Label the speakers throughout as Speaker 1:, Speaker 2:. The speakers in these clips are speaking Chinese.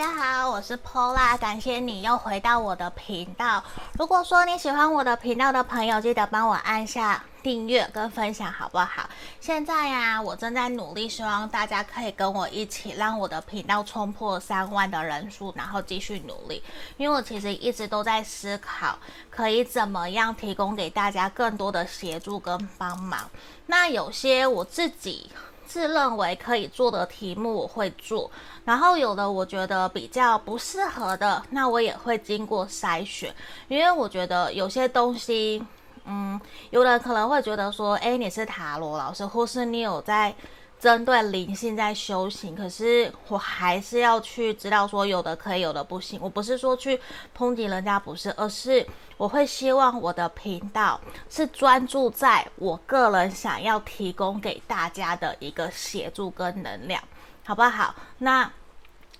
Speaker 1: 大家好，我是 Pola，感谢你又回到我的频道。如果说你喜欢我的频道的朋友，记得帮我按下订阅跟分享，好不好？现在呀、我正在努力，希望大家可以跟我一起，让我的频道冲破三万的人数，然后继续努力。因为我其实一直都在思考，可以怎么样提供给大家更多的协助跟帮忙。那有些我自己。自认为可以做的题目我会做，然后有的我觉得比较不适合的，那我也会经过筛选，因为我觉得有些东西，嗯，有人可能会觉得说，诶，你是塔罗老师，或是你有在。针对灵性在修行，可是我还是要去知道说有的可以，有的不行。我不是说去抨击人家，不是，而是我会希望我的频道是专注在我个人想要提供给大家的一个协助跟能量，好不好？那。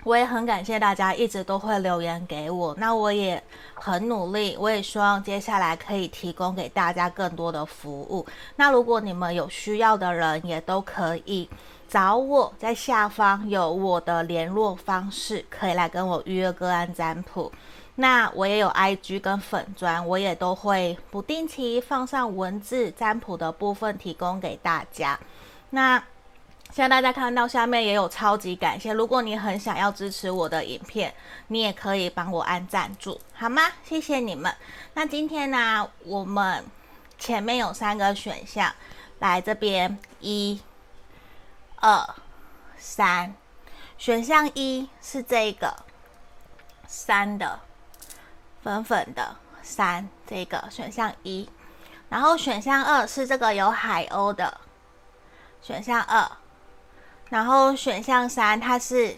Speaker 1: 我也很感谢大家一直都会留言给我，那我也很努力，我也希望接下来可以提供给大家更多的服务。那如果你们有需要的人，也都可以找我，在下方有我的联络方式，可以来跟我预约个案占卜。那我也有 IG 跟粉砖，我也都会不定期放上文字占卜的部分提供给大家。那。现在大家看到下面也有超级感谢，如果你很想要支持我的影片，你也可以帮我按赞助，好吗？谢谢你们。那今天呢，我们前面有三个选项，来这边一、二、三。选项一是这个三的粉粉的三，这个选项一。然后选项二是这个有海鸥的选项二。然后选项三，它是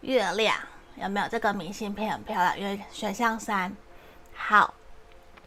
Speaker 1: 月亮，有没有？这个明信片很漂亮。因为选项三，好，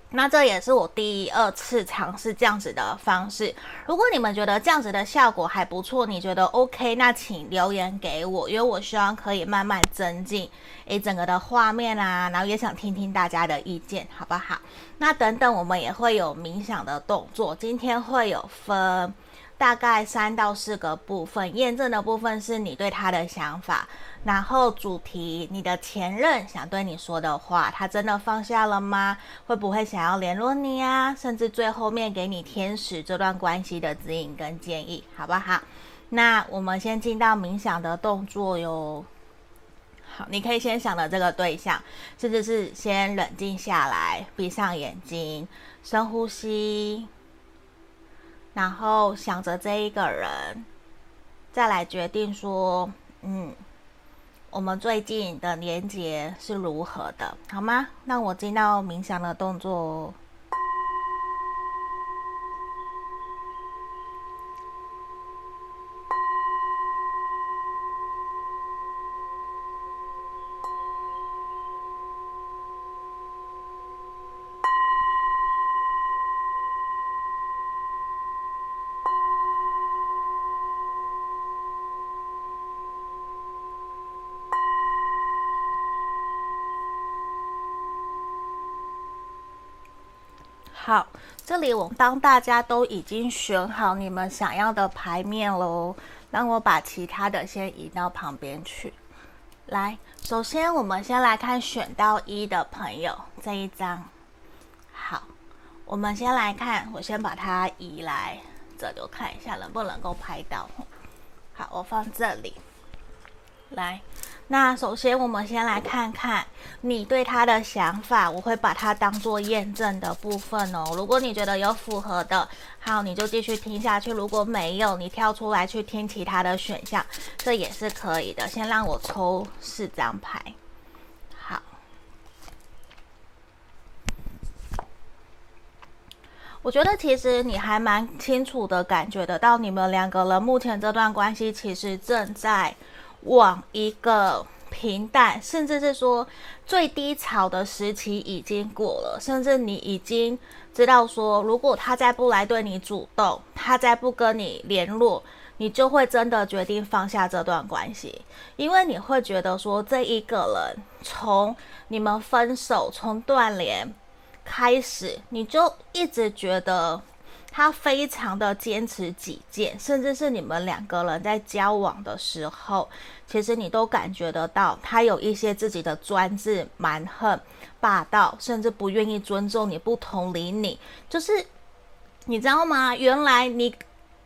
Speaker 1: 那这也是我第二次尝试这样子的方式。如果你们觉得这样子的效果还不错，你觉得 OK，那请留言给我，因为我希望可以慢慢增进诶整个的画面啊，然后也想听听大家的意见，好不好？那等等我们也会有冥想的动作，今天会有分。大概三到四个部分，验证的部分是你对他的想法，然后主题你的前任想对你说的话，他真的放下了吗？会不会想要联络你啊？甚至最后面给你天使这段关系的指引跟建议，好不好？那我们先进到冥想的动作哟。好，你可以先想的这个对象，甚至是先冷静下来，闭上眼睛，深呼吸。然后想着这一个人，再来决定说，嗯，我们最近的连接是如何的，好吗？那我进到冥想的动作哦。好，这里我当大家都已经选好你们想要的牌面喽，让我把其他的先移到旁边去。来，首先我们先来看选到一的朋友这一张。好，我们先来看，我先把它移来这里，看一下能不能够拍到。好，我放这里。来。那首先，我们先来看看你对他的想法，我会把它当做验证的部分哦。如果你觉得有符合的，好，你就继续听下去；如果没有，你跳出来去听其他的选项，这也是可以的。先让我抽四张牌，好。我觉得其实你还蛮清楚的感觉得到，你们两个人目前这段关系其实正在。往一个平淡，甚至是说最低潮的时期已经过了，甚至你已经知道说，如果他再不来对你主动，他再不跟你联络，你就会真的决定放下这段关系，因为你会觉得说，这一个人从你们分手，从断联开始，你就一直觉得他非常的坚持己见，甚至是你们两个人在交往的时候，其实你都感觉得到他有一些自己的专制、蛮横、霸道，甚至不愿意尊重你、不同理你，就是你知道吗？原来你。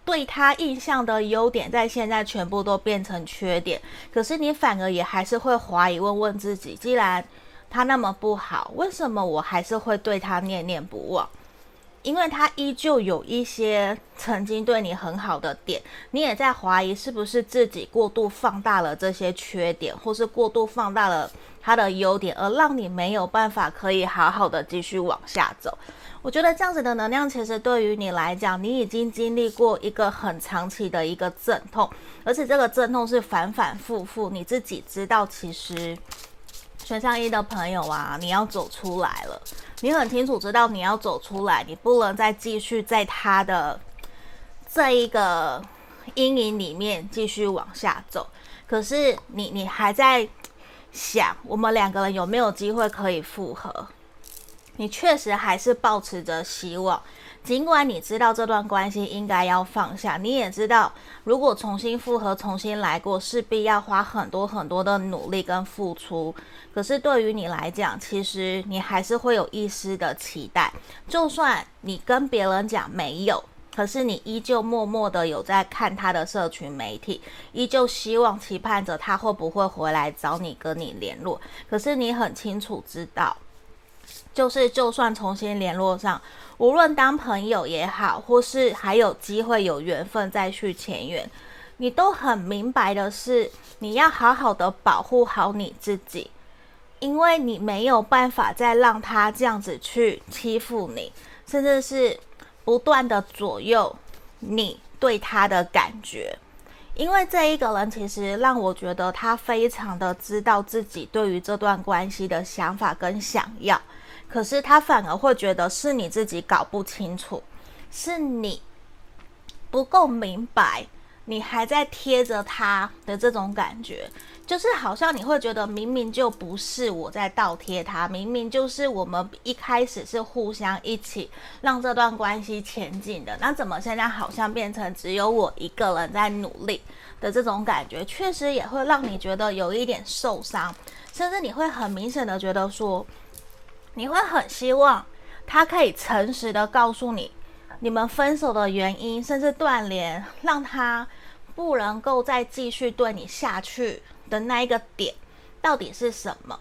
Speaker 1: 对他印象的优点，在现在全部都变成缺点，可是你反而也还是会怀疑，问问自己：既然他那么不好，为什么我还是会对他念念不忘？因为他依旧有一些曾经对你很好的点，你也在怀疑是不是自己过度放大了这些缺点，或是过度放大了他的优点，而让你没有办法可以好好的继续往下走。我觉得这样子的能量，其实对于你来讲，你已经经历过一个很长期的一个阵痛，而且这个阵痛是反反复复。你自己知道，其实选项一的朋友啊，你要走出来了，你很清楚知道你要走出来，你不能再继续在他的这一个阴影里面继续往下走。可是你你还在想，我们两个人有没有机会可以复合？你确实还是抱持着希望，尽管你知道这段关系应该要放下，你也知道如果重新复合、重新来过，势必要花很多很多的努力跟付出。可是对于你来讲，其实你还是会有一丝的期待。就算你跟别人讲没有，可是你依旧默默的有在看他的社群媒体，依旧希望期盼着他会不会回来找你跟你联络。可是你很清楚知道。就是，就算重新联络上，无论当朋友也好，或是还有机会有缘分再续前缘，你都很明白的是，你要好好的保护好你自己，因为你没有办法再让他这样子去欺负你，甚至是不断的左右你对他的感觉，因为这一个人其实让我觉得他非常的知道自己对于这段关系的想法跟想要。可是他反而会觉得是你自己搞不清楚，是你不够明白，你还在贴着他的这种感觉，就是好像你会觉得明明就不是我在倒贴他，明明就是我们一开始是互相一起让这段关系前进的，那怎么现在好像变成只有我一个人在努力的这种感觉，确实也会让你觉得有一点受伤，甚至你会很明显的觉得说。你会很希望他可以诚实的告诉你，你们分手的原因，甚至断联，让他不能够再继续对你下去的那一个点到底是什么？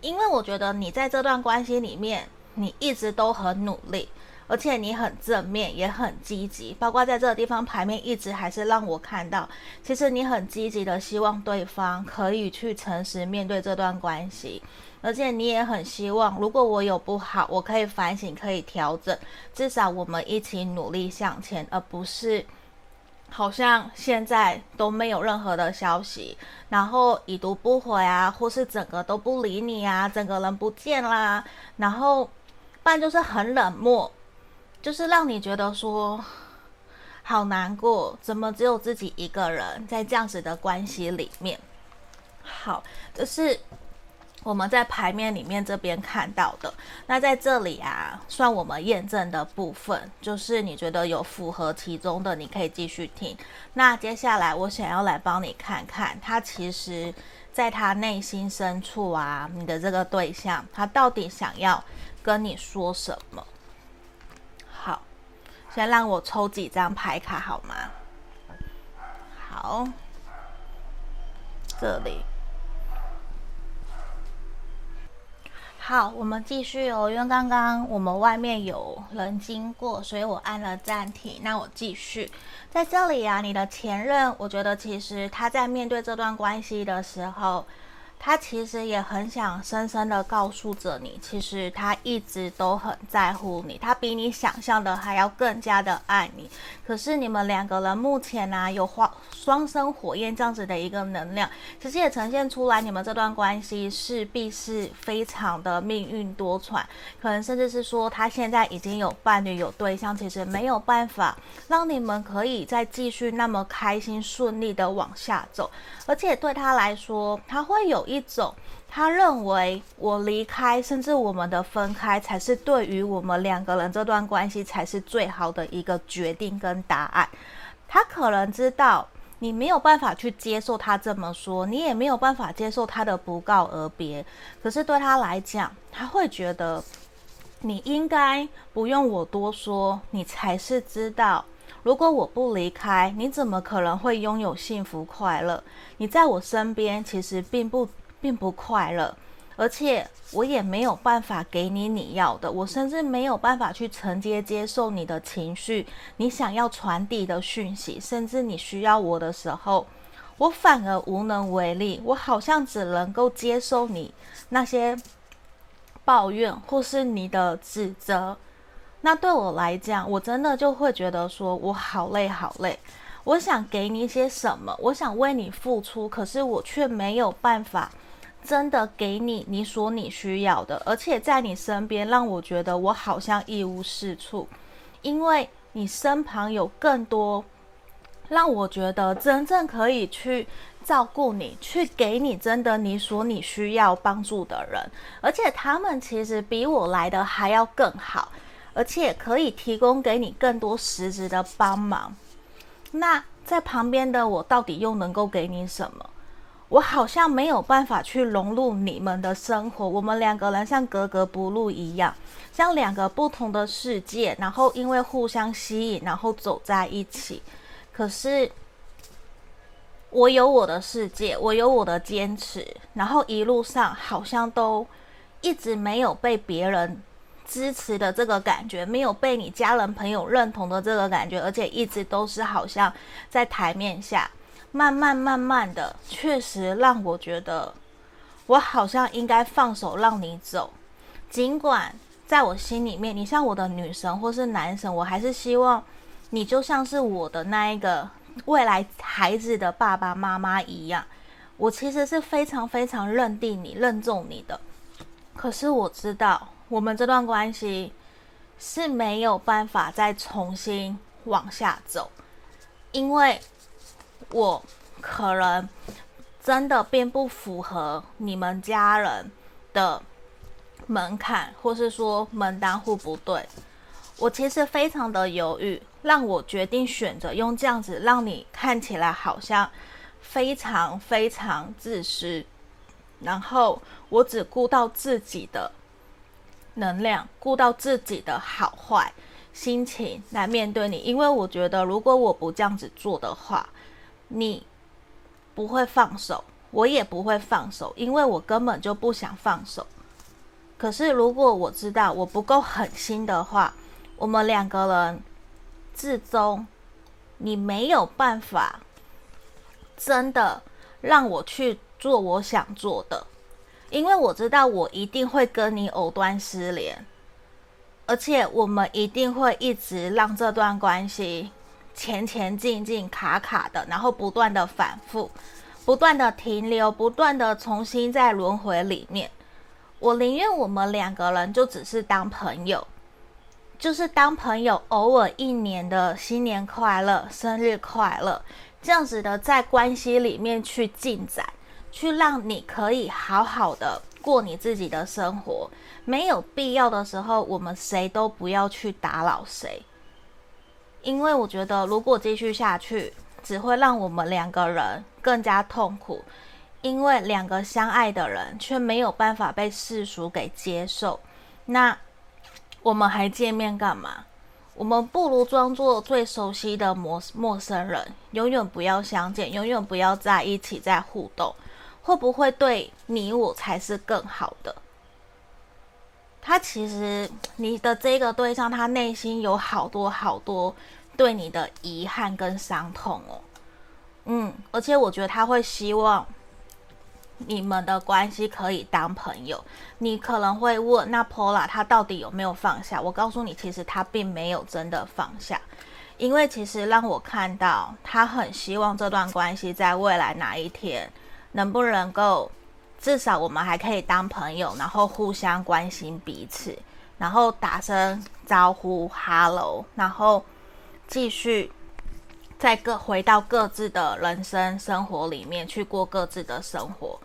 Speaker 1: 因为我觉得你在这段关系里面，你一直都很努力，而且你很正面，也很积极，包括在这个地方牌面一直还是让我看到，其实你很积极的希望对方可以去诚实面对这段关系。而且你也很希望，如果我有不好，我可以反省，可以调整，至少我们一起努力向前，而不是好像现在都没有任何的消息，然后已读不回啊，或是整个都不理你啊，整个人不见啦，然后不然就是很冷漠，就是让你觉得说好难过，怎么只有自己一个人在这样子的关系里面？好，就是。我们在牌面里面这边看到的，那在这里啊，算我们验证的部分，就是你觉得有符合其中的，你可以继续听。那接下来我想要来帮你看看，他其实在他内心深处啊，你的这个对象，他到底想要跟你说什么？好，先让我抽几张牌卡好吗？好，这里。好，我们继续哦。因为刚刚我们外面有人经过，所以我按了暂停。那我继续在这里啊。你的前任，我觉得其实他在面对这段关系的时候。他其实也很想深深的告诉着你，其实他一直都很在乎你，他比你想象的还要更加的爱你。可是你们两个人目前呢、啊，有双双生火焰这样子的一个能量，其实也呈现出来，你们这段关系势必是非常的命运多舛，可能甚至是说他现在已经有伴侣有对象，其实没有办法让你们可以再继续那么开心顺利的往下走，而且对他来说，他会有。一种他认为我离开，甚至我们的分开，才是对于我们两个人这段关系才是最好的一个决定跟答案。他可能知道你没有办法去接受他这么说，你也没有办法接受他的不告而别。可是对他来讲，他会觉得你应该不用我多说，你才是知道。如果我不离开，你怎么可能会拥有幸福快乐？你在我身边其实并不并不快乐，而且我也没有办法给你你要的，我甚至没有办法去承接接受你的情绪，你想要传递的讯息，甚至你需要我的时候，我反而无能为力，我好像只能够接受你那些抱怨或是你的指责。那对我来讲，我真的就会觉得说，我好累好累。我想给你些什么，我想为你付出，可是我却没有办法真的给你你所你需要的，而且在你身边，让我觉得我好像一无是处，因为你身旁有更多让我觉得真正可以去照顾你、去给你真的你所你需要帮助的人，而且他们其实比我来的还要更好。而且可以提供给你更多实质的帮忙。那在旁边的我到底又能够给你什么？我好像没有办法去融入你们的生活。我们两个人像格格不入一样，像两个不同的世界，然后因为互相吸引，然后走在一起。可是我有我的世界，我有我的坚持，然后一路上好像都一直没有被别人。支持的这个感觉，没有被你家人朋友认同的这个感觉，而且一直都是好像在台面下，慢慢慢慢的，确实让我觉得我好像应该放手让你走。尽管在我心里面，你像我的女神或是男神，我还是希望你就像是我的那一个未来孩子的爸爸妈妈一样。我其实是非常非常认定你、认重你的。可是我知道。我们这段关系是没有办法再重新往下走，因为我可能真的并不符合你们家人的门槛，或是说门当户不对。我其实非常的犹豫，让我决定选择用这样子让你看起来好像非常非常自私，然后我只顾到自己的。能量顾到自己的好坏心情来面对你，因为我觉得如果我不这样子做的话，你不会放手，我也不会放手，因为我根本就不想放手。可是如果我知道我不够狠心的话，我们两个人至终你没有办法真的让我去做我想做的。因为我知道我一定会跟你藕断丝连，而且我们一定会一直让这段关系前前进进卡卡的，然后不断的反复，不断的停留，不断的重新在轮回里面。我宁愿我们两个人就只是当朋友，就是当朋友，偶尔一年的新年快乐、生日快乐，这样子的在关系里面去进展。去让你可以好好的过你自己的生活，没有必要的时候，我们谁都不要去打扰谁，因为我觉得如果继续下去，只会让我们两个人更加痛苦，因为两个相爱的人却没有办法被世俗给接受，那我们还见面干嘛？我们不如装作最熟悉的陌陌生人，永远不要相见，永远不要在一起再互动。会不会对你我才是更好的？他其实你的这个对象，他内心有好多好多对你的遗憾跟伤痛哦。嗯，而且我觉得他会希望你们的关系可以当朋友。你可能会问，那 Pola 他到底有没有放下？我告诉你，其实他并没有真的放下，因为其实让我看到他很希望这段关系在未来哪一天。能不能够，至少我们还可以当朋友，然后互相关心彼此，然后打声招呼，Hello，然后继续再各回到各自的人生生活里面去过各自的生活。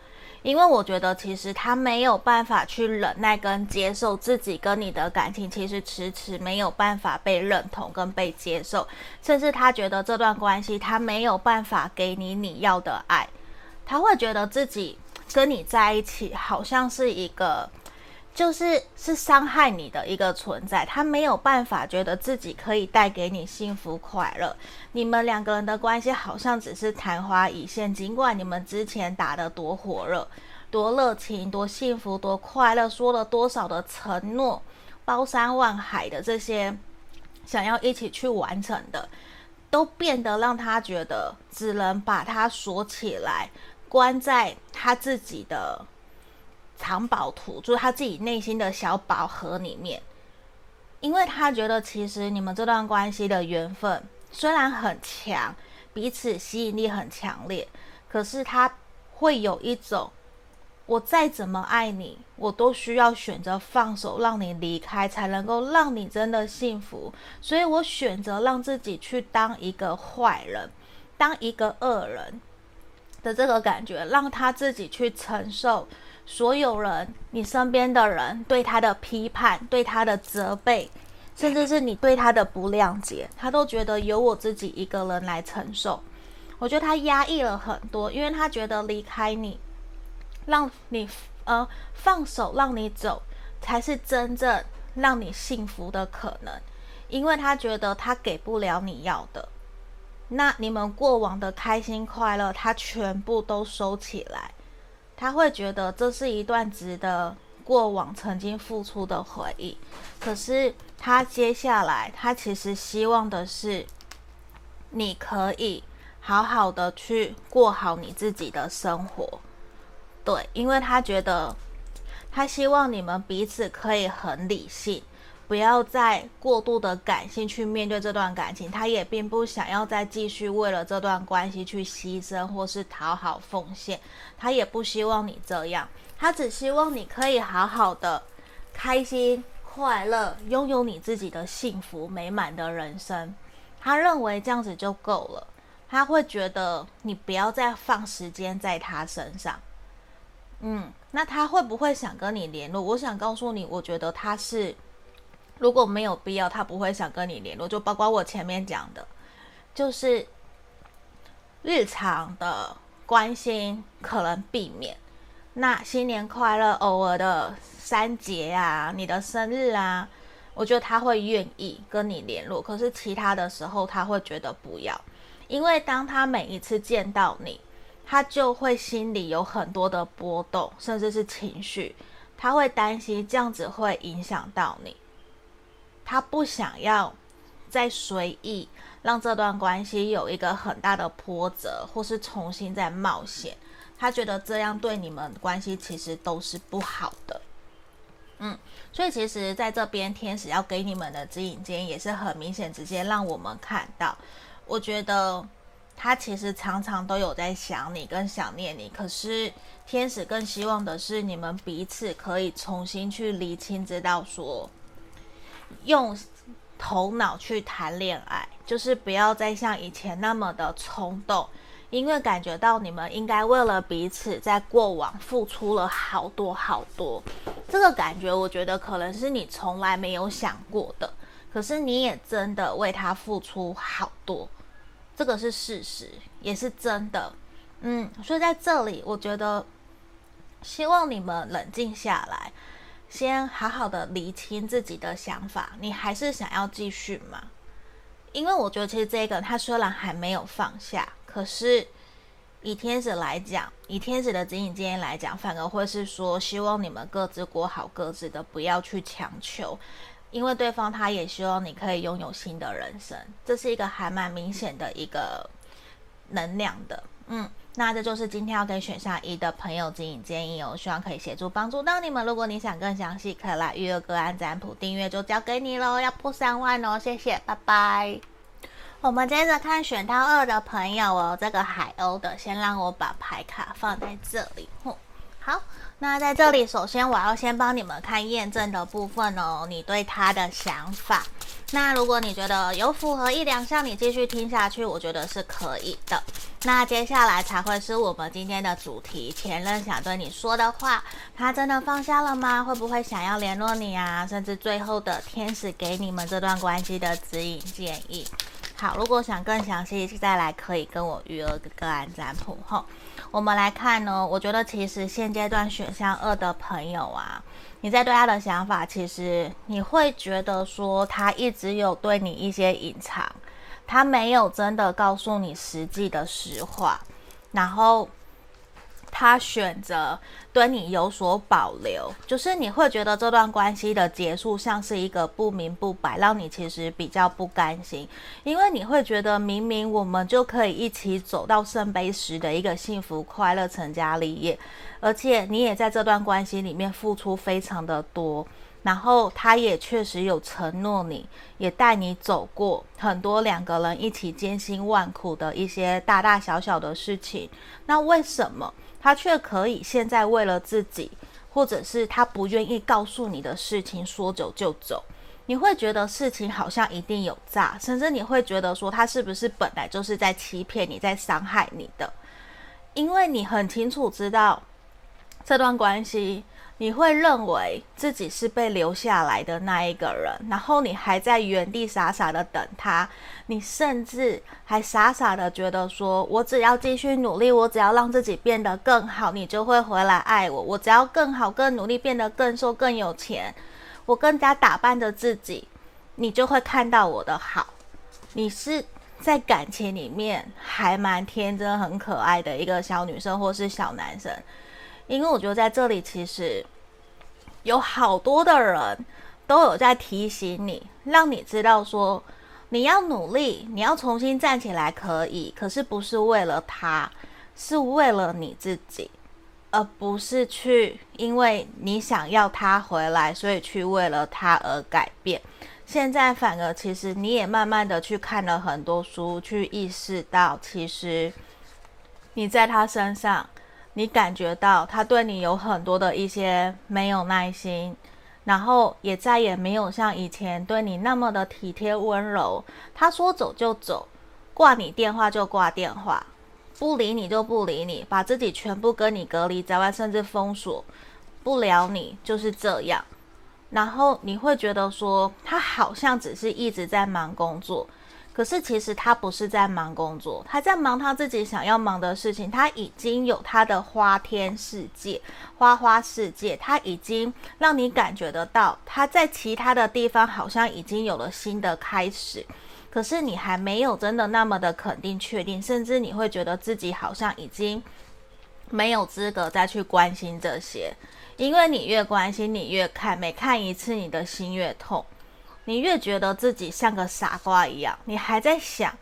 Speaker 1: 因为我觉得其实他没有办法去忍耐跟接受自己跟你的感情，其实迟迟没有办法被认同跟被接受，甚至他觉得这段关系他没有办法给你你要的爱，他会觉得自己跟你在一起好像是一个。就是是伤害你的一个存在，他没有办法觉得自己可以带给你幸福快乐。你们两个人的关系好像只是昙花一现，尽管你们之前打得多火热、多热情、多幸福、多快乐，说了多少的承诺，包山万海的这些想要一起去完成的，都变得让他觉得只能把它锁起来，关在他自己的。藏宝图就是他自己内心的小宝盒里面，因为他觉得其实你们这段关系的缘分虽然很强，彼此吸引力很强烈，可是他会有一种，我再怎么爱你，我都需要选择放手，让你离开，才能够让你真的幸福。所以我选择让自己去当一个坏人，当一个恶人的这个感觉，让他自己去承受。所有人，你身边的人对他的批判、对他的责备，甚至是你对他的不谅解，他都觉得由我自己一个人来承受。我觉得他压抑了很多，因为他觉得离开你，让你呃放手让你走，才是真正让你幸福的可能。因为他觉得他给不了你要的，那你们过往的开心快乐，他全部都收起来。他会觉得这是一段值得过往曾经付出的回忆，可是他接下来，他其实希望的是你可以好好的去过好你自己的生活，对，因为他觉得他希望你们彼此可以很理性。不要再过度的感性去面对这段感情，他也并不想要再继续为了这段关系去牺牲或是讨好奉献，他也不希望你这样，他只希望你可以好好的开心快乐，拥有你自己的幸福美满的人生。他认为这样子就够了，他会觉得你不要再放时间在他身上。嗯，那他会不会想跟你联络？我想告诉你，我觉得他是。如果没有必要，他不会想跟你联络。就包括我前面讲的，就是日常的关心可能避免。那新年快乐，偶尔的三节啊，你的生日啊，我觉得他会愿意跟你联络。可是其他的时候，他会觉得不要，因为当他每一次见到你，他就会心里有很多的波动，甚至是情绪，他会担心这样子会影响到你。他不想要再随意让这段关系有一个很大的波折，或是重新再冒险。他觉得这样对你们关系其实都是不好的。嗯，所以其实在这边天使要给你们的指引间也是很明显，直接让我们看到。我觉得他其实常常都有在想你跟想念你，可是天使更希望的是你们彼此可以重新去厘清，知道说。用头脑去谈恋爱，就是不要再像以前那么的冲动，因为感觉到你们应该为了彼此在过往付出了好多好多，这个感觉我觉得可能是你从来没有想过的，可是你也真的为他付出好多，这个是事实，也是真的，嗯，所以在这里我觉得希望你们冷静下来。先好好的理清自己的想法，你还是想要继续吗？因为我觉得其实这个他虽然还没有放下，可是以天使来讲，以天使的指引建议来讲，反而会是说希望你们各自过好各自的，不要去强求，因为对方他也希望你可以拥有新的人生，这是一个还蛮明显的一个能量的，嗯。那这就是今天要给选项一的朋友指引建议哦，希望可以协助帮助到你们。如果你想更详细，可以来预约个案占卜，订阅就交给你喽，要破三万哦，谢谢，拜拜。我们接着看选到二的朋友哦，这个海鸥的，先让我把牌卡放在这里。好，那在这里，首先我要先帮你们看验证的部分哦，你对他的想法。那如果你觉得有符合一两项，你继续听下去，我觉得是可以的。那接下来才会是我们今天的主题，前任想对你说的话，他真的放下了吗？会不会想要联络你啊？甚至最后的天使给你们这段关系的指引建议。好，如果想更详细，再来可以跟我预约个个案占卜吼。我们来看呢，我觉得其实现阶段选项二的朋友啊，你在对他的想法，其实你会觉得说他一直有对你一些隐藏，他没有真的告诉你实际的实话，然后。他选择对你有所保留，就是你会觉得这段关系的结束像是一个不明不白，让你其实比较不甘心，因为你会觉得明明我们就可以一起走到圣杯十的一个幸福快乐成家立业，而且你也在这段关系里面付出非常的多，然后他也确实有承诺你，也带你走过很多两个人一起艰辛万苦的一些大大小小的事情，那为什么？他却可以现在为了自己，或者是他不愿意告诉你的事情说走就走，你会觉得事情好像一定有诈，甚至你会觉得说他是不是本来就是在欺骗你，在伤害你的，因为你很清楚知道这段关系。你会认为自己是被留下来的那一个人，然后你还在原地傻傻的等他，你甚至还傻傻的觉得说，我只要继续努力，我只要让自己变得更好，你就会回来爱我。我只要更好、更努力，变得更瘦、更有钱，我更加打扮着自己，你就会看到我的好。你是在感情里面还蛮天真、很可爱的一个小女生，或是小男生。因为我觉得在这里其实有好多的人都有在提醒你，让你知道说你要努力，你要重新站起来可以，可是不是为了他，是为了你自己，而不是去因为你想要他回来，所以去为了他而改变。现在反而其实你也慢慢的去看了很多书，去意识到其实你在他身上。你感觉到他对你有很多的一些没有耐心，然后也再也没有像以前对你那么的体贴温柔。他说走就走，挂你电话就挂电话，不理你就不理你，把自己全部跟你隔离在外，甚至封锁不了你，就是这样。然后你会觉得说，他好像只是一直在忙工作。可是其实他不是在忙工作，他在忙他自己想要忙的事情。他已经有他的花天世界、花花世界，他已经让你感觉得到他在其他的地方好像已经有了新的开始。可是你还没有真的那么的肯定、确定，甚至你会觉得自己好像已经没有资格再去关心这些，因为你越关心，你越看，每看一次，你的心越痛。你越觉得自己像个傻瓜一样，你还在想，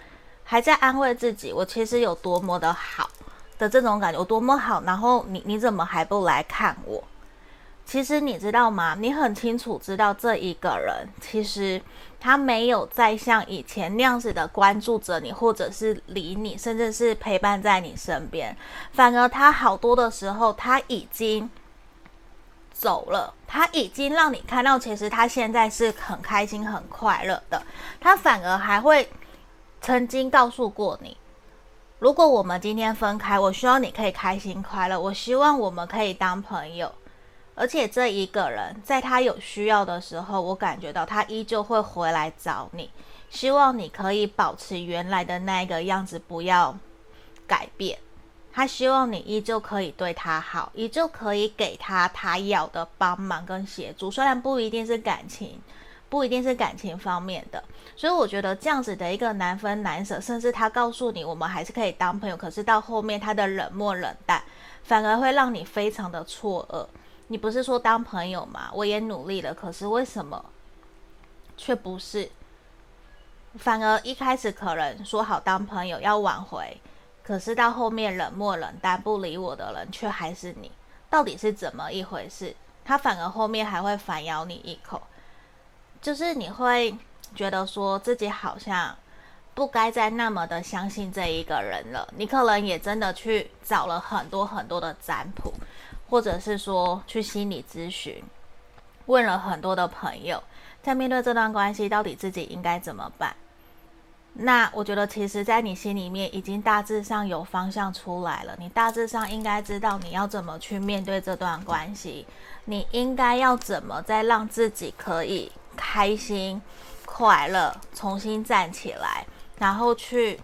Speaker 1: 还在安慰自己，我其实有多么的好的这种感觉，有多么好。然后你你怎么还不来看我？其实你知道吗？你很清楚知道这一个人，其实他没有再像以前那样子的关注着你，或者是理你，甚至是陪伴在你身边。反而他好多的时候，他已经。走了，他已经让你看到，其实他现在是很开心、很快乐的。他反而还会曾经告诉过你，如果我们今天分开，我希望你可以开心快乐，我希望我们可以当朋友。而且这一个人在他有需要的时候，我感觉到他依旧会回来找你，希望你可以保持原来的那个样子，不要改变。他希望你依旧可以对他好，依旧可以给他他要的帮忙跟协助，虽然不一定是感情，不一定是感情方面的。所以我觉得这样子的一个难分难舍，甚至他告诉你我们还是可以当朋友，可是到后面他的冷漠冷淡，反而会让你非常的错愕。你不是说当朋友吗？我也努力了，可是为什么却不是？反而一开始可能说好当朋友要挽回。可是到后面冷漠冷淡不理我的人却还是你，到底是怎么一回事？他反而后面还会反咬你一口，就是你会觉得说自己好像不该再那么的相信这一个人了。你可能也真的去找了很多很多的占卜，或者是说去心理咨询，问了很多的朋友，在面对这段关系，到底自己应该怎么办？那我觉得，其实，在你心里面已经大致上有方向出来了。你大致上应该知道你要怎么去面对这段关系，你应该要怎么再让自己可以开心、快乐，重新站起来，然后去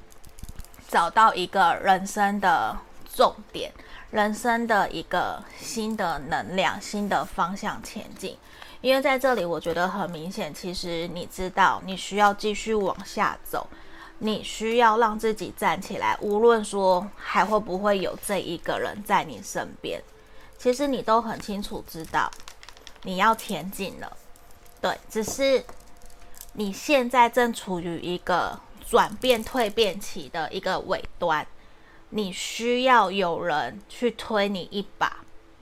Speaker 1: 找到一个人生的重点，人生的一个新的能量、新的方向前进。因为在这里，我觉得很明显，其实你知道，你需要继续往下走，你需要让自己站起来。无论说还会不会有这一个人在你身边，其实你都很清楚知道你要前进了。对，只是你现在正处于一个转变蜕变期的一个尾端，你需要有人去推你一把。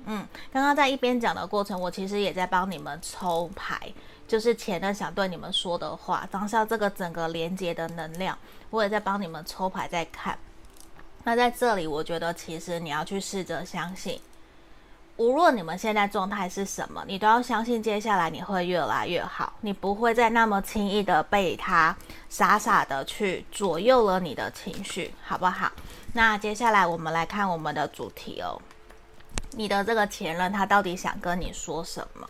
Speaker 1: 嗯，刚刚在一边讲的过程，我其实也在帮你们抽牌，就是前任想对你们说的话，当下这个整个连接的能量，我也在帮你们抽牌在看。那在这里，我觉得其实你要去试着相信，无论你们现在状态是什么，你都要相信接下来你会越来越好，你不会再那么轻易的被他傻傻的去左右了你的情绪，好不好？那接下来我们来看我们的主题哦。你的这个前任他到底想跟你说什么？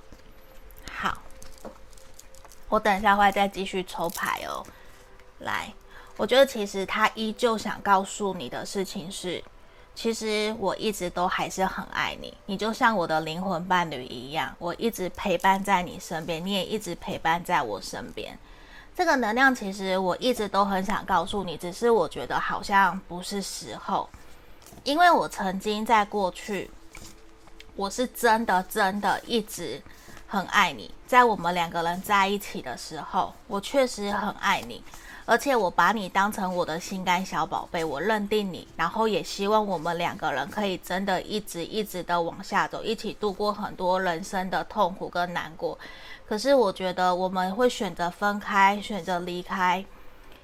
Speaker 1: 好，我等一下会再继续抽牌哦。来，我觉得其实他依旧想告诉你的事情是，其实我一直都还是很爱你，你就像我的灵魂伴侣一样，我一直陪伴在你身边，你也一直陪伴在我身边。这个能量其实我一直都很想告诉你，只是我觉得好像不是时候，因为我曾经在过去。我是真的真的一直很爱你，在我们两个人在一起的时候，我确实很爱你，而且我把你当成我的心肝小宝贝，我认定你，然后也希望我们两个人可以真的一直一直的往下走，一起度过很多人生的痛苦跟难过。可是我觉得我们会选择分开，选择离开，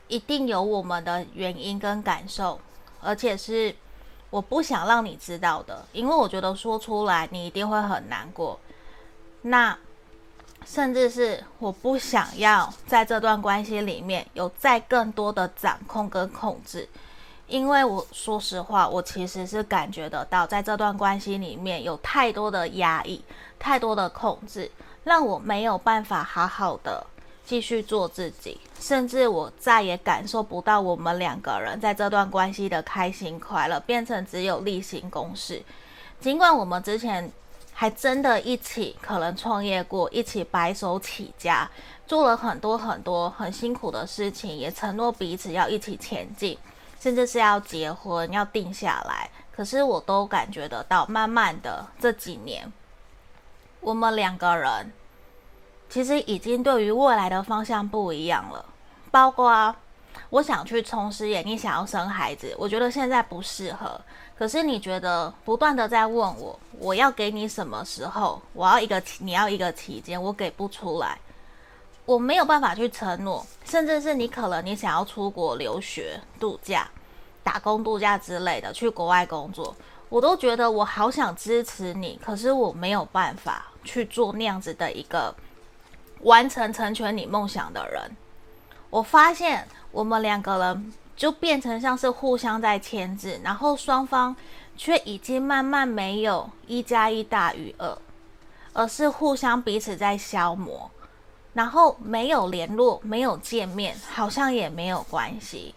Speaker 1: 一定有我们的原因跟感受，而且是。我不想让你知道的，因为我觉得说出来你一定会很难过。那甚至是我不想要在这段关系里面有再更多的掌控跟控制，因为我说实话，我其实是感觉得到，在这段关系里面有太多的压抑，太多的控制，让我没有办法好好的。继续做自己，甚至我再也感受不到我们两个人在这段关系的开心快乐，变成只有例行公事。尽管我们之前还真的一起可能创业过，一起白手起家，做了很多很多很辛苦的事情，也承诺彼此要一起前进，甚至是要结婚，要定下来。可是我都感觉得到，慢慢的这几年，我们两个人。其实已经对于未来的方向不一样了，包括我想去从事业，你想要生孩子，我觉得现在不适合。可是你觉得不断的在问我，我要给你什么时候？我要一个，你要一个期间，我给不出来，我没有办法去承诺。甚至是你可能你想要出国留学、度假、打工度假之类的，去国外工作，我都觉得我好想支持你，可是我没有办法去做那样子的一个。完成成全你梦想的人，我发现我们两个人就变成像是互相在牵制，然后双方却已经慢慢没有一加一大于二，而是互相彼此在消磨，然后没有联络，没有见面，好像也没有关系。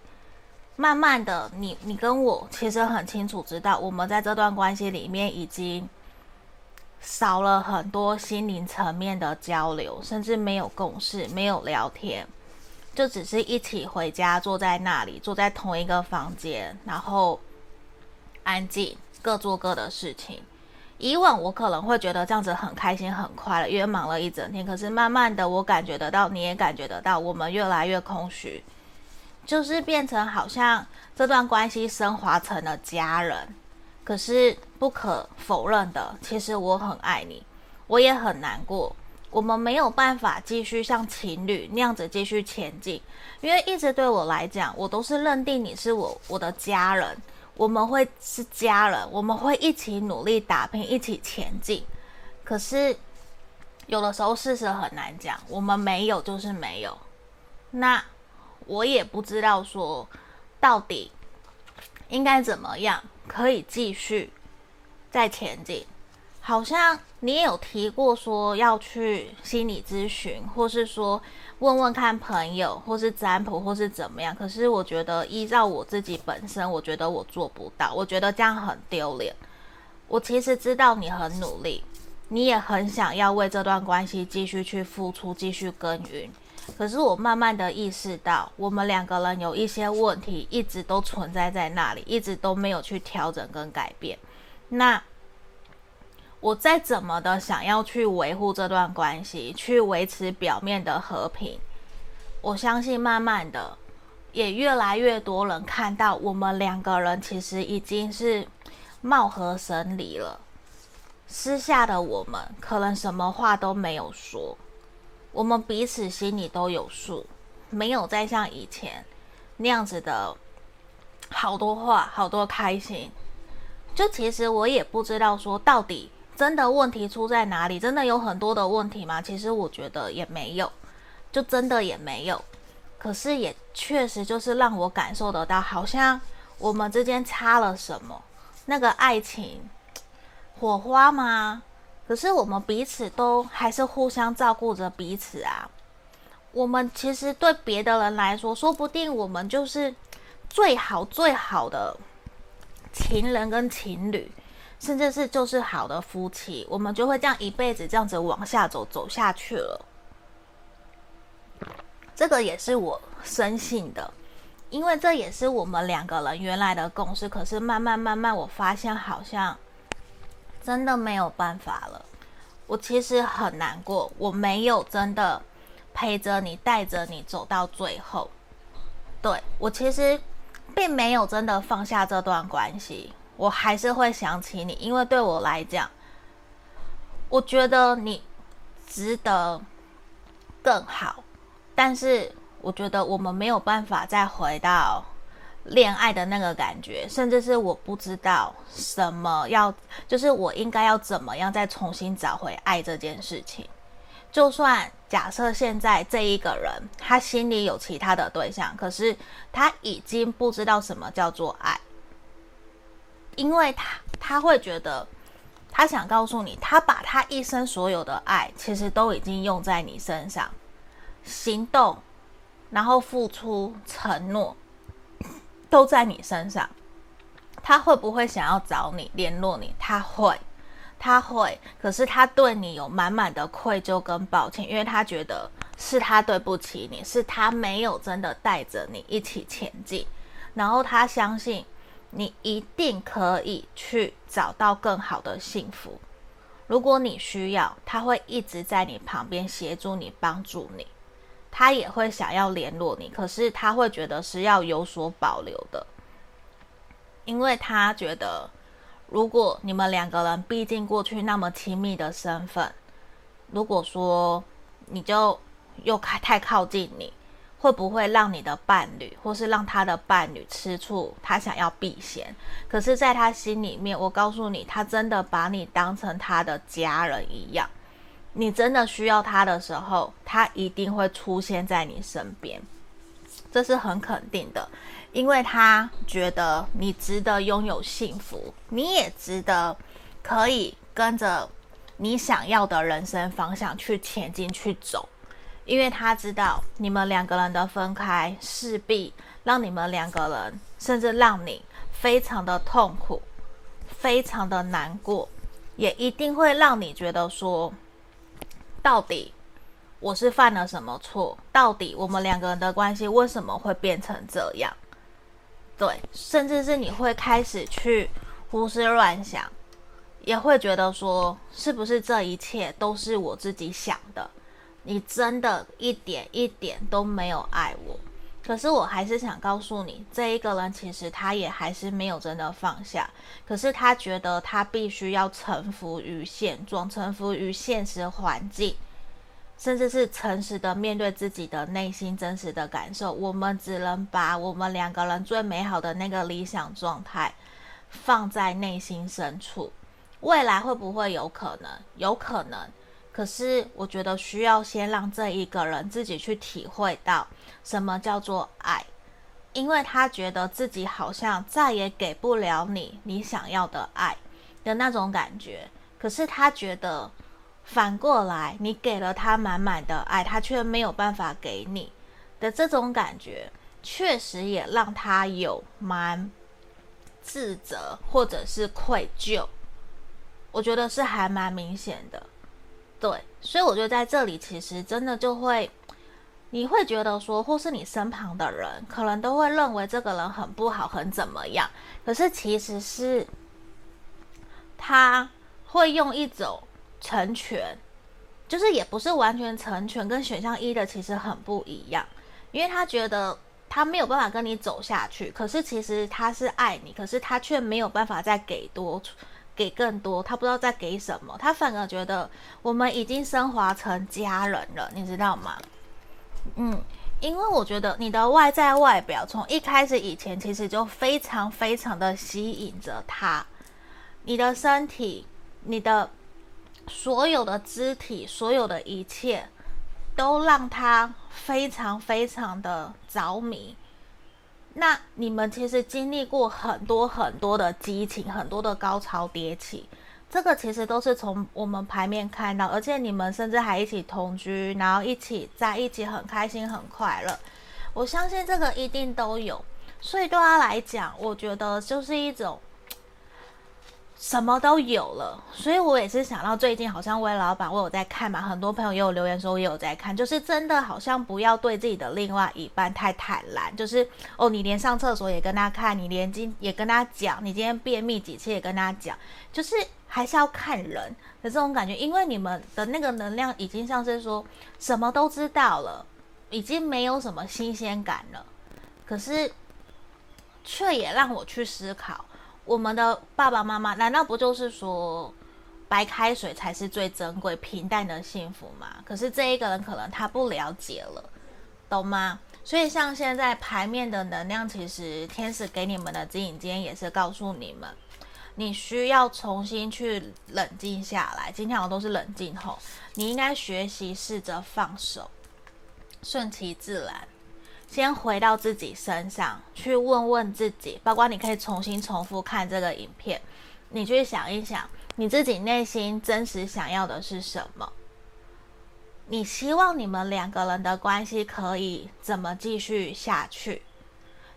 Speaker 1: 慢慢的，你你跟我其实很清楚知道，我们在这段关系里面已经。少了很多心灵层面的交流，甚至没有共识，没有聊天，就只是一起回家，坐在那里，坐在同一个房间，然后安静，各做各的事情。以往我可能会觉得这样子很开心、很快乐，因为忙了一整天。可是慢慢的，我感觉得到，你也感觉得到，我们越来越空虚，就是变成好像这段关系升华成了家人。可是不可否认的，其实我很爱你，我也很难过。我们没有办法继续像情侣那样子继续前进，因为一直对我来讲，我都是认定你是我我的家人，我们会是家人，我们会一起努力打拼，一起前进。可是有的时候事实很难讲，我们没有就是没有。那我也不知道说到底应该怎么样可以继续再前进。好像你也有提过说要去心理咨询，或是说问问看朋友，或是占卜，或是怎么样。可是我觉得依照我自己本身，我觉得我做不到，我觉得这样很丢脸。我其实知道你很努力，你也很想要为这段关系继续去付出，继续耕耘。可是我慢慢的意识到，我们两个人有一些问题一直都存在在那里，一直都没有去调整跟改变。那。我再怎么的想要去维护这段关系，去维持表面的和平，我相信慢慢的，也越来越多人看到我们两个人其实已经是貌合神离了。私下的我们可能什么话都没有说，我们彼此心里都有数，没有再像以前那样子的好多话，好多开心。就其实我也不知道说到底。真的问题出在哪里？真的有很多的问题吗？其实我觉得也没有，就真的也没有。可是也确实就是让我感受得到，好像我们之间差了什么，那个爱情火花吗？可是我们彼此都还是互相照顾着彼此啊。我们其实对别的人来说，说不定我们就是最好最好的情人跟情侣。甚至是就是好的夫妻，我们就会这样一辈子这样子往下走，走下去了。这个也是我深信的，因为这也是我们两个人原来的共识。可是慢慢慢慢，我发现好像真的没有办法了。我其实很难过，我没有真的陪着你，带着你走到最后。对，我其实并没有真的放下这段关系。我还是会想起你，因为对我来讲，我觉得你值得更好。但是我觉得我们没有办法再回到恋爱的那个感觉，甚至是我不知道什么要，就是我应该要怎么样再重新找回爱这件事情。就算假设现在这一个人他心里有其他的对象，可是他已经不知道什么叫做爱。因为他他会觉得，他想告诉你，他把他一生所有的爱，其实都已经用在你身上，行动，然后付出承诺，都在你身上。他会不会想要找你联络你？他会，他会。可是他对你有满满的愧疚跟抱歉，因为他觉得是他对不起你，是他没有真的带着你一起前进，然后他相信。你一定可以去找到更好的幸福。如果你需要，他会一直在你旁边协助你、帮助你。他也会想要联络你，可是他会觉得是要有所保留的，因为他觉得，如果你们两个人毕竟过去那么亲密的身份，如果说你就又开太靠近你。会不会让你的伴侣，或是让他的伴侣吃醋？他想要避嫌，可是，在他心里面，我告诉你，他真的把你当成他的家人一样。你真的需要他的时候，他一定会出现在你身边，这是很肯定的，因为他觉得你值得拥有幸福，你也值得可以跟着你想要的人生方向去前进去走。因为他知道你们两个人的分开势必让你们两个人，甚至让你非常的痛苦，非常的难过，也一定会让你觉得说，到底我是犯了什么错？到底我们两个人的关系为什么会变成这样？对，甚至是你会开始去胡思乱想，也会觉得说，是不是这一切都是我自己想的？你真的一点一点都没有爱我，可是我还是想告诉你，这一个人其实他也还是没有真的放下，可是他觉得他必须要臣服于现状，臣服于现实环境，甚至是诚实的面对自己的内心真实的感受。我们只能把我们两个人最美好的那个理想状态放在内心深处。未来会不会有可能？有可能。可是我觉得需要先让这一个人自己去体会到什么叫做爱，因为他觉得自己好像再也给不了你你想要的爱的那种感觉。可是他觉得反过来，你给了他满满的爱，他却没有办法给你的这种感觉，确实也让他有蛮自责或者是愧疚。我觉得是还蛮明显的。对，所以我觉得在这里其实真的就会，你会觉得说，或是你身旁的人可能都会认为这个人很不好，很怎么样。可是其实是他会用一种成全，就是也不是完全成全，跟选项一的其实很不一样，因为他觉得他没有办法跟你走下去，可是其实他是爱你，可是他却没有办法再给多。给更多，他不知道在给什么，他反而觉得我们已经升华成家人了，你知道吗？嗯，因为我觉得你的外在外表从一开始以前其实就非常非常的吸引着他，你的身体，你的所有的肢体，所有的一切，都让他非常非常的着迷。那你们其实经历过很多很多的激情，很多的高潮迭起，这个其实都是从我们牌面看到，而且你们甚至还一起同居，然后一起在一起很开心很快乐，我相信这个一定都有，所以对他来讲，我觉得就是一种。什么都有了，所以我也是想到最近好像魏老板我有在看嘛，很多朋友也有留言说我也有在看，就是真的好像不要对自己的另外一半太坦然，就是哦，你连上厕所也跟他看，你连今也跟他讲，你今天便秘几次也跟他讲，就是还是要看人的这种感觉，因为你们的那个能量已经像是说什么都知道了，已经没有什么新鲜感了，可是却也让我去思考。我们的爸爸妈妈难道不就是说白开水才是最珍贵、平淡的幸福吗？可是这一个人可能他不了解了，懂吗？所以像现在牌面的能量，其实天使给你们的指引，今天也是告诉你们，你需要重新去冷静下来。今天我都是冷静后，你应该学习试着放手，顺其自然。先回到自己身上去问问自己，包括你可以重新重复看这个影片，你去想一想，你自己内心真实想要的是什么？你希望你们两个人的关系可以怎么继续下去？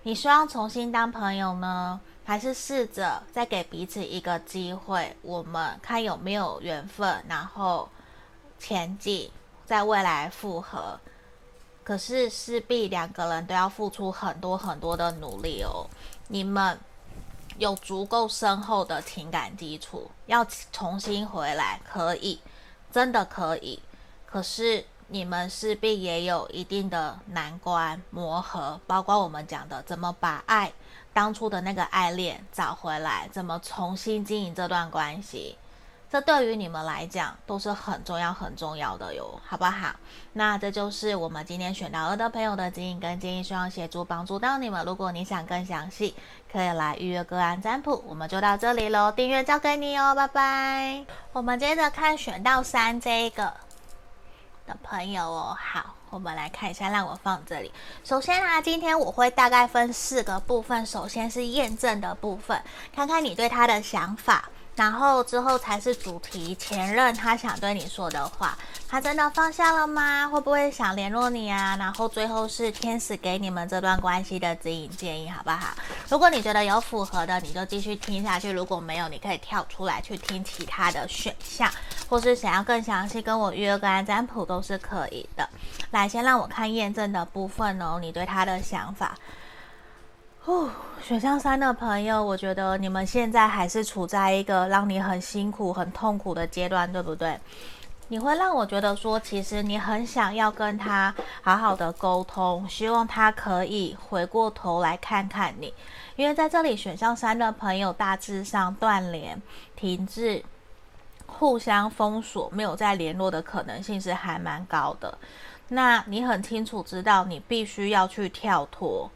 Speaker 1: 你希望重新当朋友呢，还是试着再给彼此一个机会，我们看有没有缘分，然后前进，在未来复合？可是势必两个人都要付出很多很多的努力哦。你们有足够深厚的情感基础，要重新回来可以，真的可以。可是你们势必也有一定的难关磨合，包括我们讲的怎么把爱当初的那个爱恋找回来，怎么重新经营这段关系。这对于你们来讲都是很重要、很重要的哟，好不好？那这就是我们今天选到二的朋友的指引跟建议，希望协助帮助到你们。如果你想更详细，可以来预约个案占卜。我们就到这里喽，订阅交给你哦，拜拜。我们接着看选到三这个的朋友哦，好，我们来看一下，让我放这里。首先啊，今天我会大概分四个部分，首先是验证的部分，看看你对他的想法。然后之后才是主题，前任他想对你说的话，他真的放下了吗？会不会想联络你啊？然后最后是天使给你们这段关系的指引建议，好不好？如果你觉得有符合的，你就继续听下去；如果没有，你可以跳出来去听其他的选项，或是想要更详细跟我约个案占卜都是可以的。来，先让我看验证的部分哦，你对他的想法。哦，选项三的朋友，我觉得你们现在还是处在一个让你很辛苦、很痛苦的阶段，对不对？你会让我觉得说，其实你很想要跟他好好的沟通，希望他可以回过头来看看你，因为在这里选项三的朋友大致上断联、停滞、互相封锁，没有再联络的可能性是还蛮高的。那你很清楚知道，你必须要去跳脱。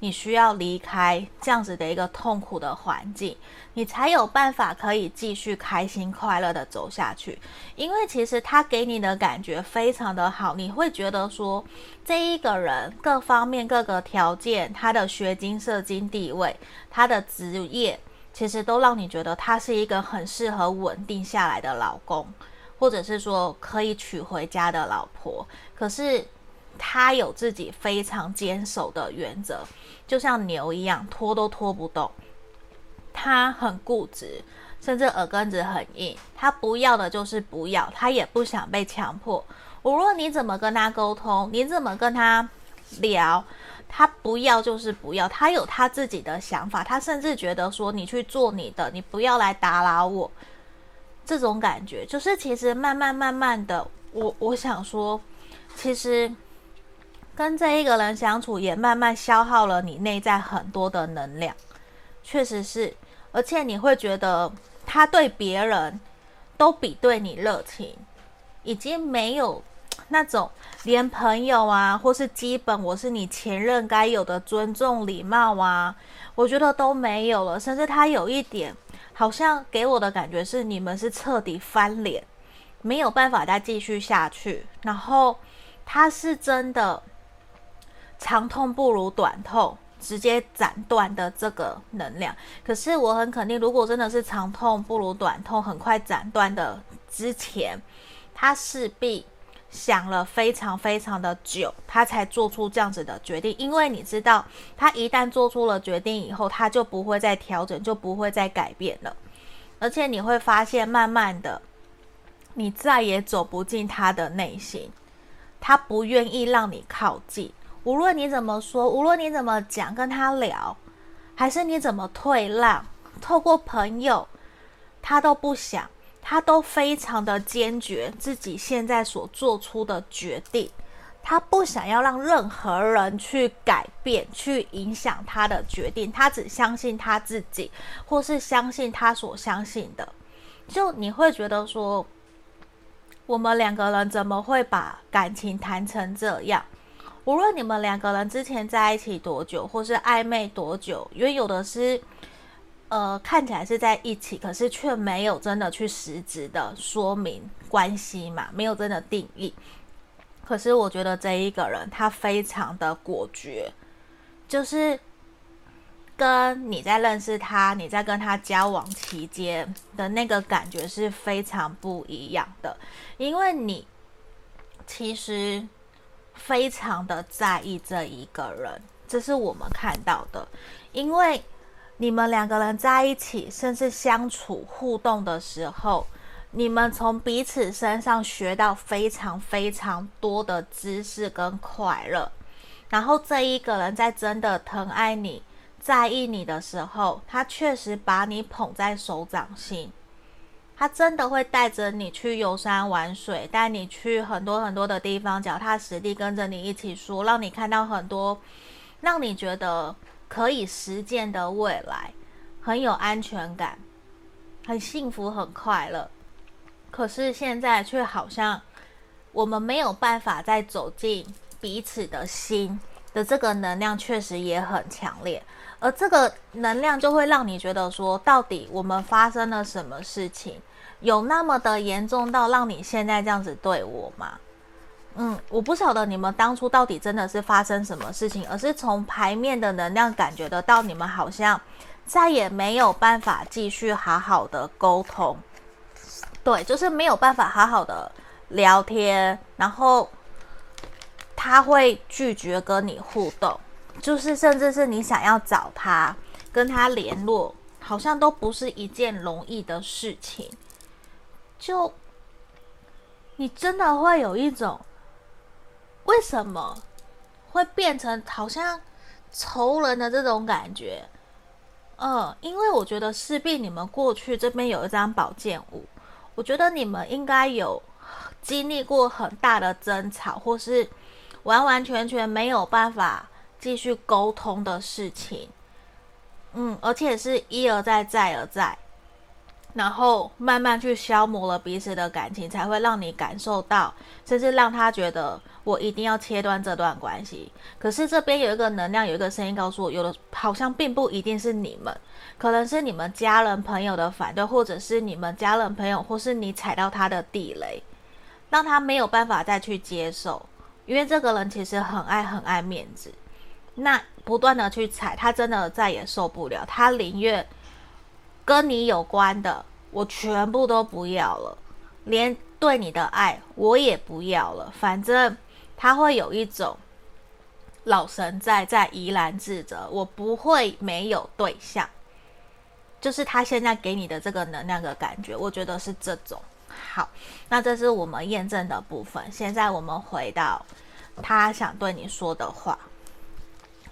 Speaker 1: 你需要离开这样子的一个痛苦的环境，你才有办法可以继续开心快乐的走下去。因为其实他给你的感觉非常的好，你会觉得说，这一个人各方面各个条件，他的学金、社金地位，他的职业，其实都让你觉得他是一个很适合稳定下来的老公，或者是说可以娶回家的老婆。可是他有自己非常坚守的原则。就像牛一样，拖都拖不动。他很固执，甚至耳根子很硬。他不要的就是不要，他也不想被强迫。无论你怎么跟他沟通，你怎么跟他聊，他不要就是不要。他有他自己的想法，他甚至觉得说你去做你的，你不要来打扰我。这种感觉就是，其实慢慢慢慢的，我我想说，其实。跟这一个人相处，也慢慢消耗了你内在很多的能量，确实是，而且你会觉得他对别人都比对你热情，已经没有那种连朋友啊，或是基本我是你前任该有的尊重礼貌啊，我觉得都没有了，甚至他有一点好像给我的感觉是你们是彻底翻脸，没有办法再继续下去，然后他是真的。长痛不如短痛，直接斩断的这个能量。可是我很肯定，如果真的是长痛不如短痛，很快斩断的之前，他势必想了非常非常的久，他才做出这样子的决定。因为你知道，他一旦做出了决定以后，他就不会再调整，就不会再改变了。而且你会发现，慢慢的，你再也走不进他的内心，他不愿意让你靠近。无论你怎么说，无论你怎么讲，跟他聊，还是你怎么退让，透过朋友，他都不想，他都非常的坚决自己现在所做出的决定，他不想要让任何人去改变、去影响他的决定，他只相信他自己，或是相信他所相信的。就你会觉得说，我们两个人怎么会把感情谈成这样？无论你们两个人之前在一起多久，或是暧昧多久，因为有的是，呃，看起来是在一起，可是却没有真的去实质的说明关系嘛，没有真的定义。可是我觉得这一个人他非常的果决，就是跟你在认识他、你在跟他交往期间的那个感觉是非常不一样的，因为你其实。非常的在意这一个人，这是我们看到的。因为你们两个人在一起，甚至相处互动的时候，你们从彼此身上学到非常非常多的知识跟快乐。然后这一个人在真的疼爱你、在意你的时候，他确实把你捧在手掌心。他真的会带着你去游山玩水，带你去很多很多的地方，脚踏实地跟着你一起说，让你看到很多让你觉得可以实践的未来，很有安全感，很幸福，很快乐。可是现在却好像我们没有办法再走进彼此的心的这个能量，确实也很强烈。而这个能量就会让你觉得说，到底我们发生了什么事情？有那么的严重到让你现在这样子对我吗？嗯，我不晓得你们当初到底真的是发生什么事情，而是从牌面的能量感觉得到你们好像再也没有办法继续好好的沟通。对，就是没有办法好好的聊天，然后他会拒绝跟你互动。就是，甚至是你想要找他，跟他联络，好像都不是一件容易的事情。就，你真的会有一种，为什么会变成好像仇人的这种感觉？嗯，因为我觉得势必你们过去这边有一张宝剑五，我觉得你们应该有经历过很大的争吵，或是完完全全没有办法。继续沟通的事情，嗯，而且是一而再，再而再，然后慢慢去消磨了彼此的感情，才会让你感受到，甚至让他觉得我一定要切断这段关系。可是这边有一个能量，有一个声音告诉我，有的好像并不一定是你们，可能是你们家人朋友的反对，或者是你们家人朋友，或是你踩到他的地雷，让他没有办法再去接受。因为这个人其实很爱很爱面子，那不断的去踩，他真的再也受不了，他宁愿。跟你有关的，我全部都不要了，连对你的爱我也不要了。反正他会有一种老神在在怡然自得，我不会没有对象，就是他现在给你的这个能量的感觉，我觉得是这种。好，那这是我们验证的部分。现在我们回到他想对你说的话。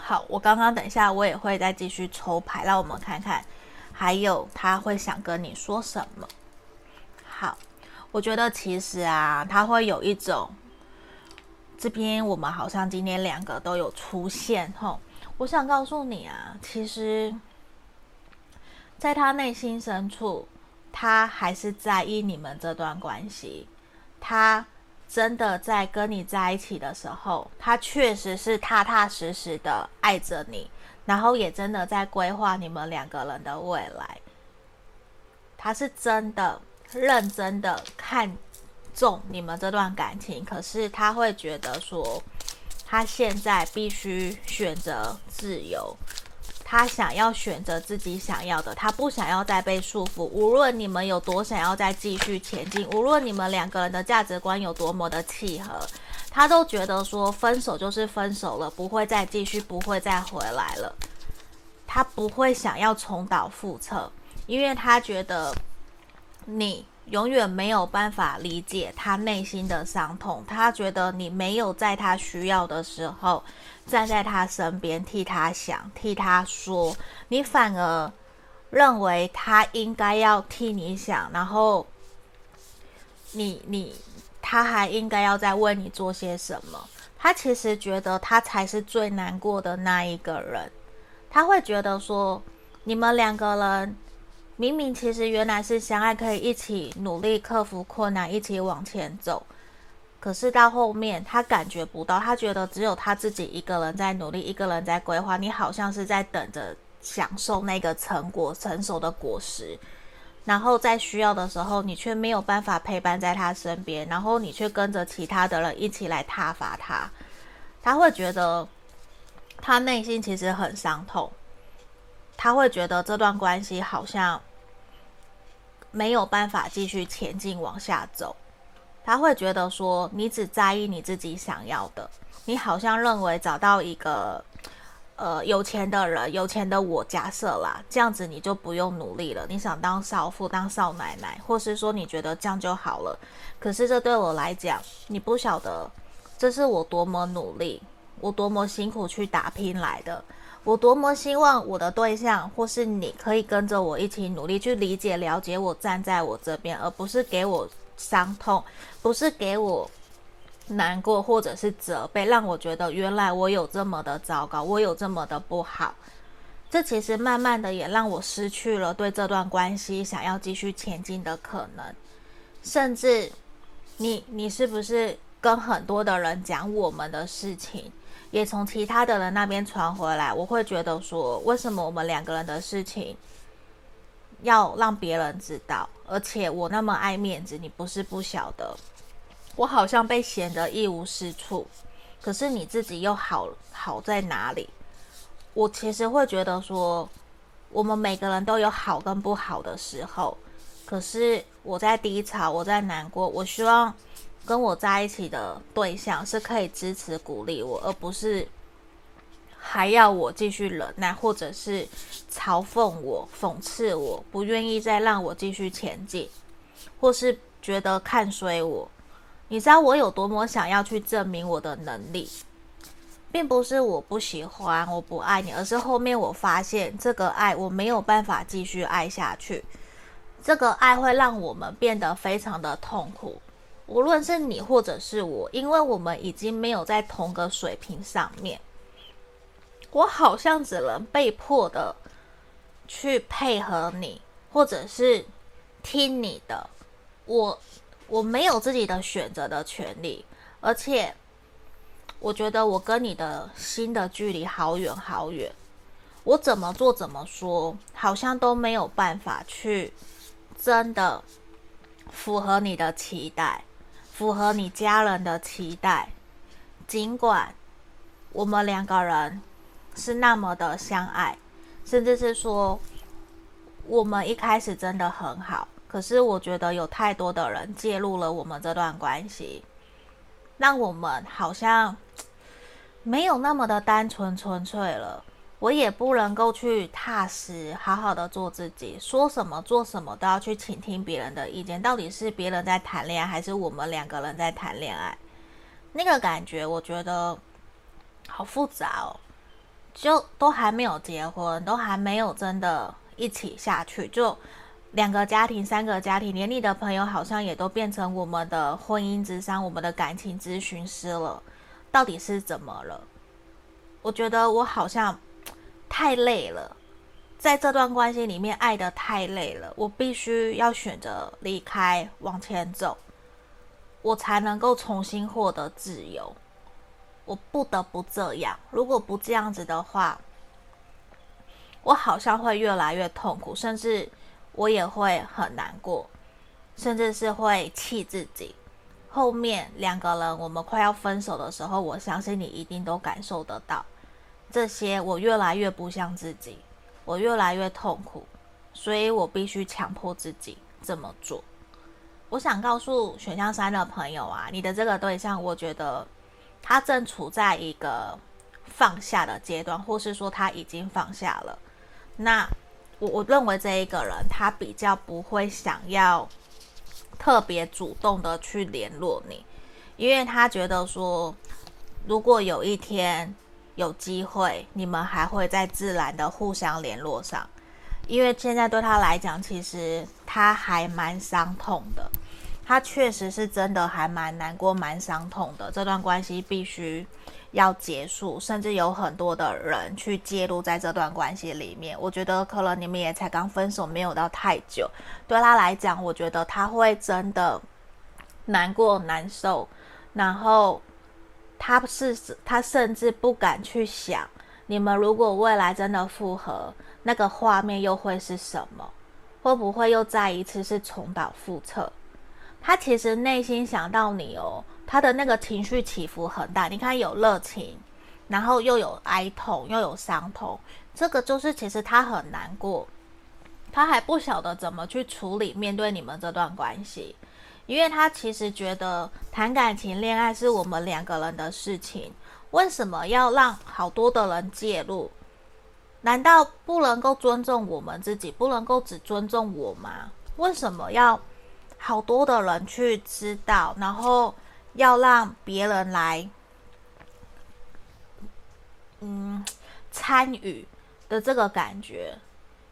Speaker 1: 好，我刚刚等一下我也会再继续抽牌，让我们看看。还有他会想跟你说什么？好，我觉得其实啊，他会有一种，这边我们好像今天两个都有出现吼。我想告诉你啊，其实，在他内心深处，他还是在意你们这段关系。他真的在跟你在一起的时候，他确实是踏踏实实的爱着你。然后也真的在规划你们两个人的未来，他是真的认真的看重你们这段感情，可是他会觉得说，他现在必须选择自由，他想要选择自己想要的，他不想要再被束缚。无论你们有多想要再继续前进，无论你们两个人的价值观有多么的契合。他都觉得说分手就是分手了，不会再继续，不会再回来了。他不会想要重蹈覆辙，因为他觉得你永远没有办法理解他内心的伤痛。他觉得你没有在他需要的时候站在他身边替他想、替他说，你反而认为他应该要替你想，然后你你。他还应该要再为你做些什么？他其实觉得他才是最难过的那一个人。他会觉得说，你们两个人明明其实原来是相爱，可以一起努力克服困难，一起往前走。可是到后面，他感觉不到，他觉得只有他自己一个人在努力，一个人在规划。你好像是在等着享受那个成果成熟的果实。然后在需要的时候，你却没有办法陪伴在他身边，然后你却跟着其他的人一起来挞伐他，他会觉得他内心其实很伤痛，他会觉得这段关系好像没有办法继续前进往下走，他会觉得说你只在意你自己想要的，你好像认为找到一个。呃，有钱的人，有钱的我，假设啦，这样子你就不用努力了。你想当少妇，当少奶奶，或是说你觉得这样就好了。可是这对我来讲，你不晓得，这是我多么努力，我多么辛苦去打拼来的，我多么希望我的对象或是你可以跟着我一起努力，去理解、了解我，站在我这边，而不是给我伤痛，不是给我。难过或者是责备，让我觉得原来我有这么的糟糕，我有这么的不好。这其实慢慢的也让我失去了对这段关系想要继续前进的可能。甚至你，你是不是跟很多的人讲我们的事情，也从其他的人那边传回来？我会觉得说，为什么我们两个人的事情要让别人知道？而且我那么爱面子，你不是不晓得。我好像被显得一无是处，可是你自己又好好在哪里？我其实会觉得说，我们每个人都有好跟不好的时候。可是我在低潮，我在难过，我希望跟我在一起的对象是可以支持鼓励我，而不是还要我继续忍耐，或者是嘲讽我、讽刺我，不愿意再让我继续前进，或是觉得看衰我。你知道我有多么想要去证明我的能力，并不是我不喜欢，我不爱你，而是后面我发现这个爱我没有办法继续爱下去，这个爱会让我们变得非常的痛苦，无论是你或者是我，因为我们已经没有在同个水平上面，我好像只能被迫的去配合你，或者是。听你的，我我没有自己的选择的权利，而且我觉得我跟你的心的距离好远好远，我怎么做怎么说，好像都没有办法去真的符合你的期待，符合你家人的期待，尽管我们两个人是那么的相爱，甚至是说我们一开始真的很好。可是我觉得有太多的人介入了我们这段关系，让我们好像没有那么的单纯纯粹了。我也不能够去踏实好好的做自己，说什么做什么都要去倾听别人的意见。到底是别人在谈恋爱，还是我们两个人在谈恋爱？那个感觉我觉得好复杂哦。就都还没有结婚，都还没有真的一起下去，就。两个家庭，三个家庭，连你的朋友好像也都变成我们的婚姻咨商，我们的感情咨询师了。到底是怎么了？我觉得我好像太累了，在这段关系里面爱的太累了，我必须要选择离开，往前走，我才能够重新获得自由。我不得不这样，如果不这样子的话，我好像会越来越痛苦，甚至。我也会很难过，甚至是会气自己。后面两个人我们快要分手的时候，我相信你一定都感受得到这些。我越来越不像自己，我越来越痛苦，所以我必须强迫自己这么做。我想告诉选项三的朋友啊，你的这个对象，我觉得他正处在一个放下的阶段，或是说他已经放下了。那。我我认为这一个人他比较不会想要特别主动的去联络你，因为他觉得说，如果有一天有机会，你们还会在自然的互相联络上，因为现在对他来讲，其实他还蛮伤痛的，他确实是真的还蛮难过、蛮伤痛的，这段关系必须。要结束，甚至有很多的人去介入在这段关系里面。我觉得可能你们也才刚分手，没有到太久。对他来讲，我觉得他会真的难过难受，然后他是他甚至不敢去想，你们如果未来真的复合，那个画面又会是什么？会不会又再一次是重蹈覆辙？他其实内心想到你哦。他的那个情绪起伏很大，你看有热情，然后又有哀痛，又有伤痛，这个就是其实他很难过，他还不晓得怎么去处理面对你们这段关系，因为他其实觉得谈感情、恋爱是我们两个人的事情，为什么要让好多的人介入？难道不能够尊重我们自己，不能够只尊重我吗？为什么要好多的人去知道，然后？要让别人来，嗯，参与的这个感觉，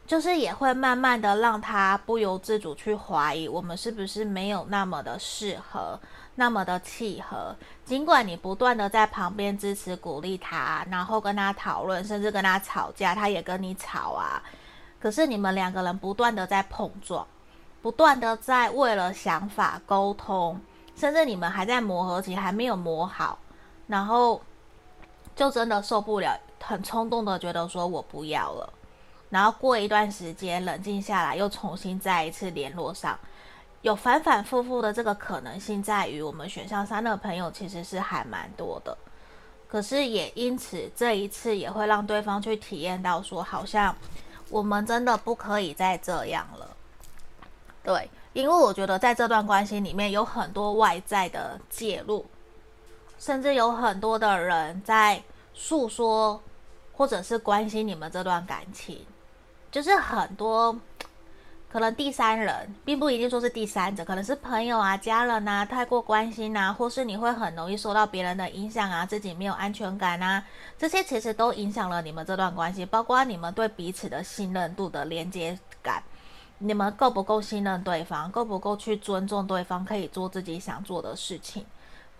Speaker 1: 就是也会慢慢的让他不由自主去怀疑我们是不是没有那么的适合，那么的契合。尽管你不断的在旁边支持鼓励他，然后跟他讨论，甚至跟他吵架，他也跟你吵啊。可是你们两个人不断的在碰撞，不断的在为了想法沟通。甚至你们还在磨合期，还没有磨好，然后就真的受不了，很冲动的觉得说我不要了，然后过一段时间冷静下来，又重新再一次联络上，有反反复复的这个可能性，在于我们选项三的朋友其实是还蛮多的，可是也因此这一次也会让对方去体验到说，好像我们真的不可以再这样了，对。因为我觉得在这段关系里面有很多外在的介入，甚至有很多的人在诉说，或者是关心你们这段感情，就是很多可能第三人，并不一定说是第三者，可能是朋友啊、家人啊，太过关心啊，或是你会很容易受到别人的影响啊，自己没有安全感啊，这些其实都影响了你们这段关系，包括你们对彼此的信任度的连接感。你们够不够信任对方？够不够去尊重对方？可以做自己想做的事情，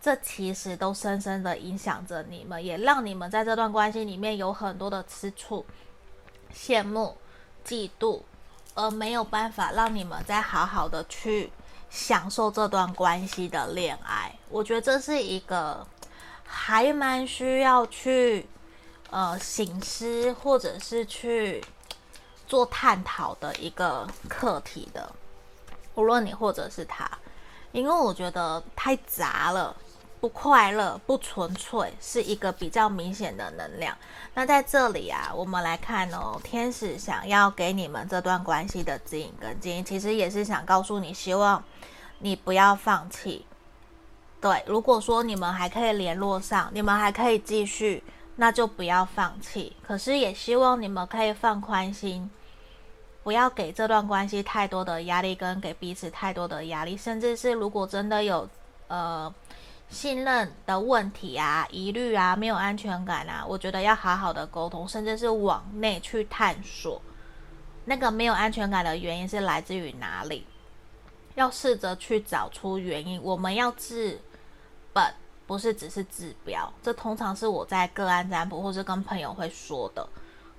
Speaker 1: 这其实都深深的影响着你们，也让你们在这段关系里面有很多的吃醋、羡慕、嫉妒，而没有办法让你们再好好的去享受这段关系的恋爱。我觉得这是一个还蛮需要去呃醒思，或者是去做探讨的一个课题的。无论你或者是他，因为我觉得太杂了。不快乐、不纯粹，是一个比较明显的能量。那在这里啊，我们来看哦，天使想要给你们这段关系的指引跟建议，其实也是想告诉你，希望你不要放弃。对，如果说你们还可以联络上，你们还可以继续，那就不要放弃。可是也希望你们可以放宽心，不要给这段关系太多的压力，跟给彼此太多的压力，甚至是如果真的有呃。信任的问题啊，疑虑啊，没有安全感啊，我觉得要好好的沟通，甚至是往内去探索，那个没有安全感的原因是来自于哪里？要试着去找出原因。我们要治本，不是只是治标。这通常是我在个案占卜或是跟朋友会说的。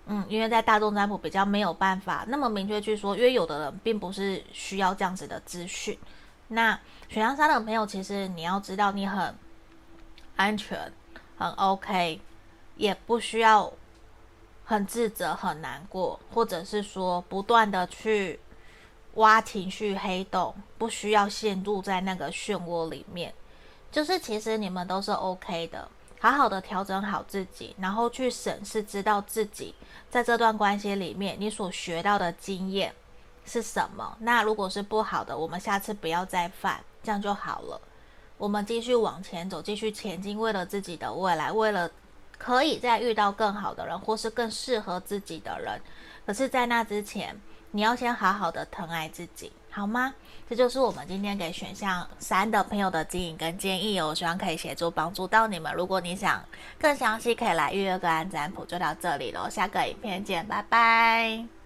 Speaker 1: 嗯，因为在大众占卜比较没有办法那么明确去说，因为有的人并不是需要这样子的资讯。那选项三的朋友，其实你要知道，你很安全，很 OK，也不需要很自责、很难过，或者是说不断的去挖情绪黑洞，不需要陷入在那个漩涡里面。就是其实你们都是 OK 的，好好的调整好自己，然后去审视，知道自己在这段关系里面你所学到的经验。是什么？那如果是不好的，我们下次不要再犯，这样就好了。我们继续往前走，继续前进，为了自己的未来，为了可以再遇到更好的人，或是更适合自己的人。可是，在那之前，你要先好好的疼爱自己，好吗？这就是我们今天给选项三的朋友的指引跟建议哦。希望可以协助帮助到你们。如果你想更详细，可以来预约个案占卜，就到这里喽。下个影片见，拜拜。